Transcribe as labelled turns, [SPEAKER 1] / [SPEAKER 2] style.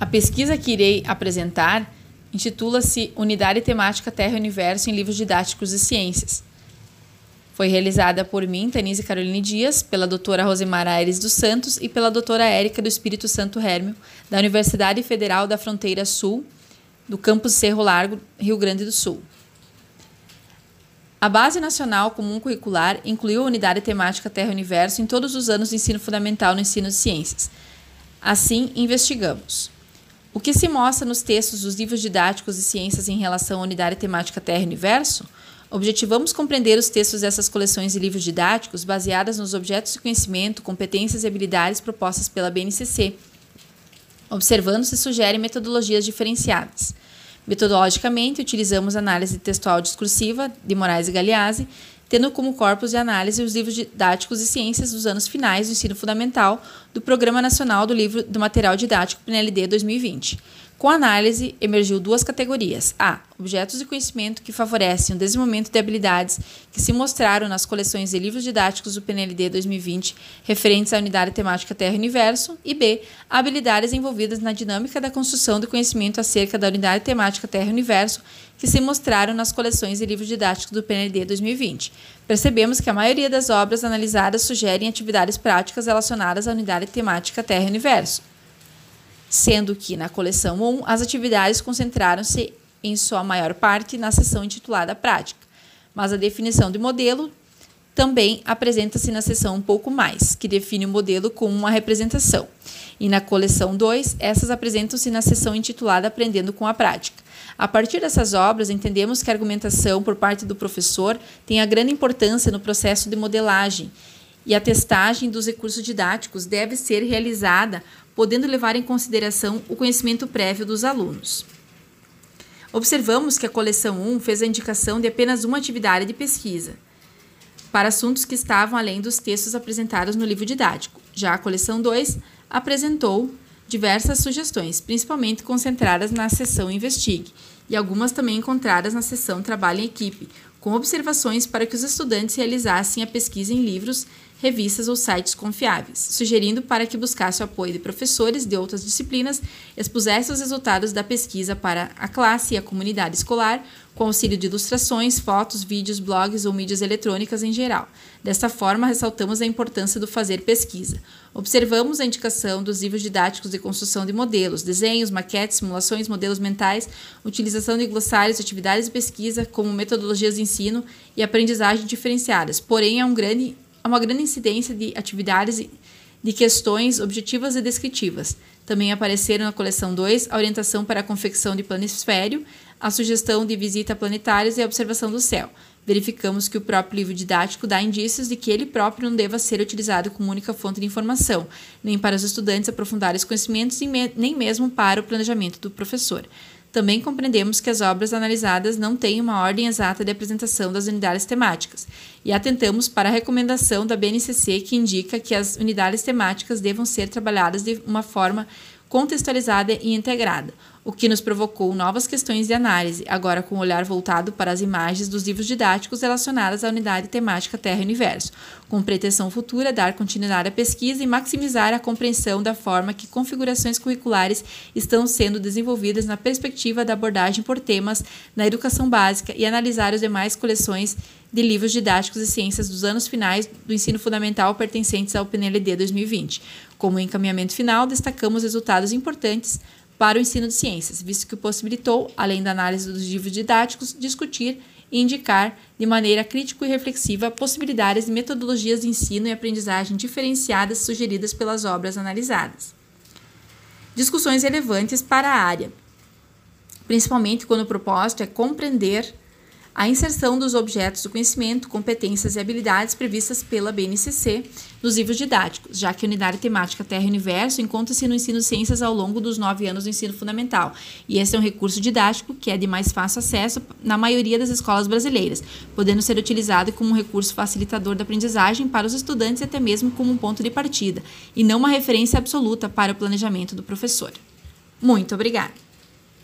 [SPEAKER 1] A pesquisa que irei apresentar intitula-se Unidade Temática Terra e Universo em Livros Didáticos de Ciências. Foi realizada por mim, Tanise Caroline Dias, pela doutora Rosemar Aires dos Santos e pela doutora Érica do Espírito Santo Hermio, da Universidade Federal da Fronteira Sul, do campus Cerro Largo, Rio Grande do Sul. A Base Nacional Comum Curricular incluiu a unidade temática Terra e Universo em todos os anos de ensino fundamental no ensino de ciências. Assim, investigamos. O que se mostra nos textos dos livros didáticos de ciências em relação à unidade temática Terra e Universo? Objetivamos compreender os textos dessas coleções de livros didáticos baseadas nos objetos de conhecimento, competências e habilidades propostas pela BNCC, observando se sugerem metodologias diferenciadas. Metodologicamente, utilizamos análise textual discursiva de Moraes e Galeazzi, tendo como corpus de análise os livros didáticos e ciências dos anos finais do ensino fundamental do Programa Nacional do Livro do Material Didático PNLD 2020. Com a análise, emergiu duas categorias. A. Objetos de conhecimento que favorecem o desenvolvimento de habilidades que se mostraram nas coleções de livros didáticos do PNLD 2020 referentes à unidade temática Terra e Universo. E B. Habilidades envolvidas na dinâmica da construção de conhecimento acerca da unidade temática Terra e Universo que se mostraram nas coleções de livros didáticos do PNLD 2020. Percebemos que a maioria das obras analisadas sugerem atividades práticas relacionadas à unidade temática Terra e Universo sendo que na coleção 1 as atividades concentraram-se em sua maior parte na seção intitulada Prática, mas a definição de modelo também apresenta-se na seção um pouco mais, que define o modelo como uma representação. E na coleção 2, essas apresentam-se na seção intitulada Aprendendo com a Prática. A partir dessas obras, entendemos que a argumentação por parte do professor tem a grande importância no processo de modelagem e a testagem dos recursos didáticos deve ser realizada podendo levar em consideração o conhecimento prévio dos alunos. Observamos que a coleção 1 fez a indicação de apenas uma atividade de pesquisa, para assuntos que estavam além dos textos apresentados no livro didático. Já a coleção 2 apresentou diversas sugestões, principalmente concentradas na seção Investigue, e algumas também encontradas na seção Trabalho em Equipe, com observações para que os estudantes realizassem a pesquisa em livros revistas ou sites confiáveis, sugerindo para que buscasse o apoio de professores de outras disciplinas, expusesse os resultados da pesquisa para a classe e a comunidade escolar, com auxílio de ilustrações, fotos, vídeos, blogs ou mídias eletrônicas em geral. Desta forma, ressaltamos a importância do fazer pesquisa. Observamos a indicação dos livros didáticos de construção de modelos, desenhos, maquetes, simulações, modelos mentais, utilização de glossários, atividades de pesquisa como metodologias de ensino e aprendizagem diferenciadas. Porém, há um grande há uma grande incidência de atividades de questões objetivas e descritivas. Também apareceram na coleção 2 a orientação para a confecção de planisfério, a sugestão de visita a planetários e a observação do céu. Verificamos que o próprio livro didático dá indícios de que ele próprio não deva ser utilizado como única fonte de informação, nem para os estudantes aprofundar os conhecimentos, nem mesmo para o planejamento do professor. Também compreendemos que as obras analisadas não têm uma ordem exata de apresentação das unidades temáticas e atentamos para a recomendação da BNCC que indica que as unidades temáticas devam ser trabalhadas de uma forma contextualizada e integrada, o que nos provocou novas questões de análise, agora com o olhar voltado para as imagens dos livros didáticos relacionadas à unidade temática Terra e Universo, com pretensão futura dar continuidade à pesquisa e maximizar a compreensão da forma que configurações curriculares estão sendo desenvolvidas na perspectiva da abordagem por temas na educação básica e analisar as demais coleções de livros didáticos e ciências dos anos finais do ensino fundamental pertencentes ao PNLD 2020. Como encaminhamento final, destacamos resultados importantes para o ensino de ciências, visto que possibilitou, além da análise dos livros didáticos, discutir e indicar de maneira crítica e reflexiva possibilidades de metodologias de ensino e aprendizagem diferenciadas sugeridas pelas obras analisadas. Discussões relevantes para a área, principalmente quando o propósito é compreender a inserção dos objetos do conhecimento, competências e habilidades previstas pela BNCC nos livros didáticos, já que a unidade temática Terra e Universo encontra-se no ensino de ciências ao longo dos nove anos do ensino fundamental, e esse é um recurso didático que é de mais fácil acesso na maioria das escolas brasileiras, podendo ser utilizado como um recurso facilitador da aprendizagem para os estudantes e até mesmo como um ponto de partida, e não uma referência absoluta para o planejamento do professor. Muito obrigada!